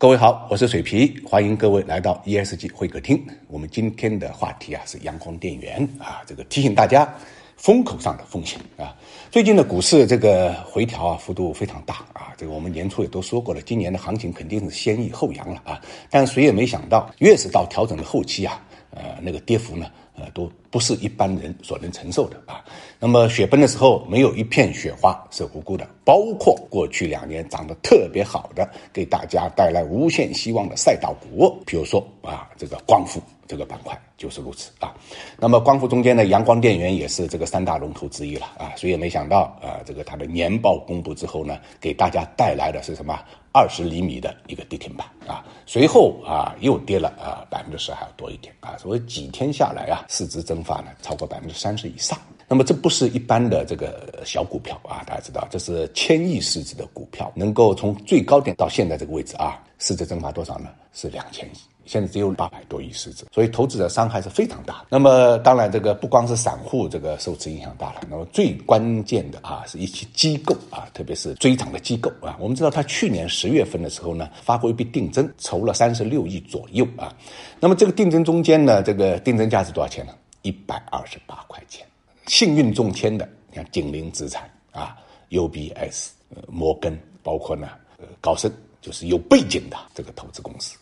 各位好，我是水皮，欢迎各位来到 ESG 会客厅。我们今天的话题啊是阳光电源啊，这个提醒大家风口上的风险啊。最近的股市这个回调啊幅度非常大啊，这个我们年初也都说过了，今年的行情肯定是先抑后扬了啊。但谁也没想到，越是到调整的后期啊，呃，那个跌幅呢？呃，都不是一般人所能承受的啊。那么雪崩的时候，没有一片雪花是无辜的。包括过去两年涨得特别好的，给大家带来无限希望的赛道股，比如说啊，这个光伏这个板块就是如此啊。那么光伏中间的阳光电源也是这个三大龙头之一了啊。谁也没想到啊，这个它的年报公布之后呢，给大家带来的是什么？二十厘米的一个跌停板啊，随后啊又跌了啊百分之十还要多一点啊，所以几天下来啊，市值蒸发呢超过百分之三十以上。那么这不是一般的这个小股票啊，大家知道这是千亿市值的股票，能够从最高点到现在这个位置啊，市值蒸发多少呢？是两千亿。现在只有八百多亿市值，所以投资者伤害是非常大。那么当然，这个不光是散户这个受此影响大了，那么最关键的啊，是一些机构啊，特别是追涨的机构啊。我们知道，他去年十月份的时候呢，发过一笔定增，筹了三十六亿左右啊。那么这个定增中间呢，这个定增价是多少钱呢？一百二十八块钱。幸运中签的，你看景林资产啊，UBS、摩根，包括呢，呃，高盛，就是有背景的这个投资公司。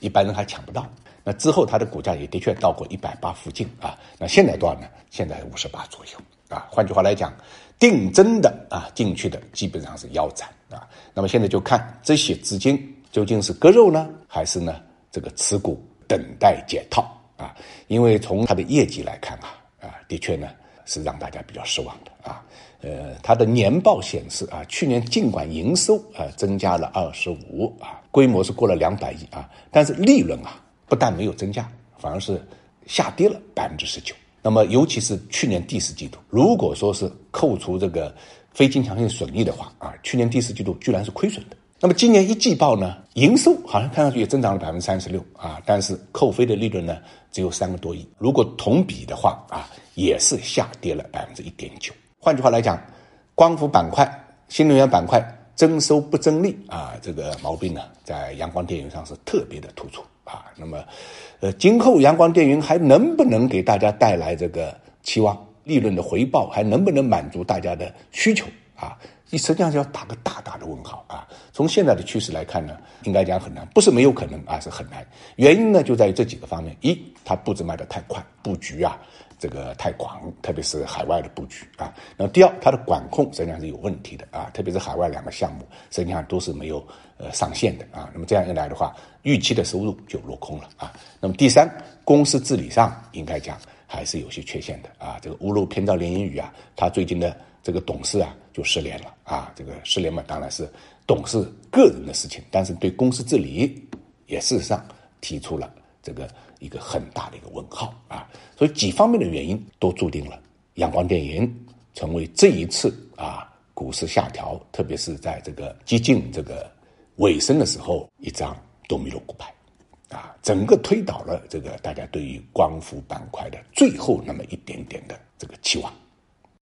一般人还抢不到，那之后它的股价也的确到过一百八附近啊。那现在多少呢？现在五十八左右啊。换句话来讲，定增的啊进去的基本上是腰斩啊。那么现在就看这些资金究竟是割肉呢，还是呢这个持股等待解套啊？因为从它的业绩来看啊啊，的确呢是让大家比较失望的啊。呃，它的年报显示啊，去年尽管营收啊增加了二十五啊。规模是过了两百亿啊，但是利润啊不但没有增加，反而是下跌了百分之十九。那么尤其是去年第四季度，如果说是扣除这个非经常性损益的话啊，去年第四季度居然是亏损的。那么今年一季报呢，营收好像看上去也增长了百分之三十六啊，但是扣非的利润呢只有三个多亿。如果同比的话啊，也是下跌了百分之一点九。换句话来讲，光伏板块、新能源板块。增收不增利啊，这个毛病呢，在阳光电源上是特别的突出啊。那么，呃，今后阳光电源还能不能给大家带来这个期望利润的回报，还能不能满足大家的需求啊？你实际上是要打个大大的问号啊。从现在的趋势来看呢，应该讲很难，不是没有可能啊，是很难。原因呢，就在于这几个方面：一，它步子迈得太快，布局啊。这个太广，特别是海外的布局啊。那么第二，它的管控实际上是有问题的啊，特别是海外两个项目，实际上都是没有呃上线的啊。那么这样一来的话，预期的收入就落空了啊。那么第三，公司治理上应该讲还是有些缺陷的啊。这个屋漏偏遭连阴雨啊，它最近的这个董事啊就失联了啊。这个失联嘛，当然是董事个人的事情，但是对公司治理也事实上提出了。这个一个很大的一个问号啊，所以几方面的原因都注定了阳光电源成为这一次啊股市下调，特别是在这个接近这个尾声的时候，一张多米诺骨牌啊，整个推倒了这个大家对于光伏板块的最后那么一点点的这个期望。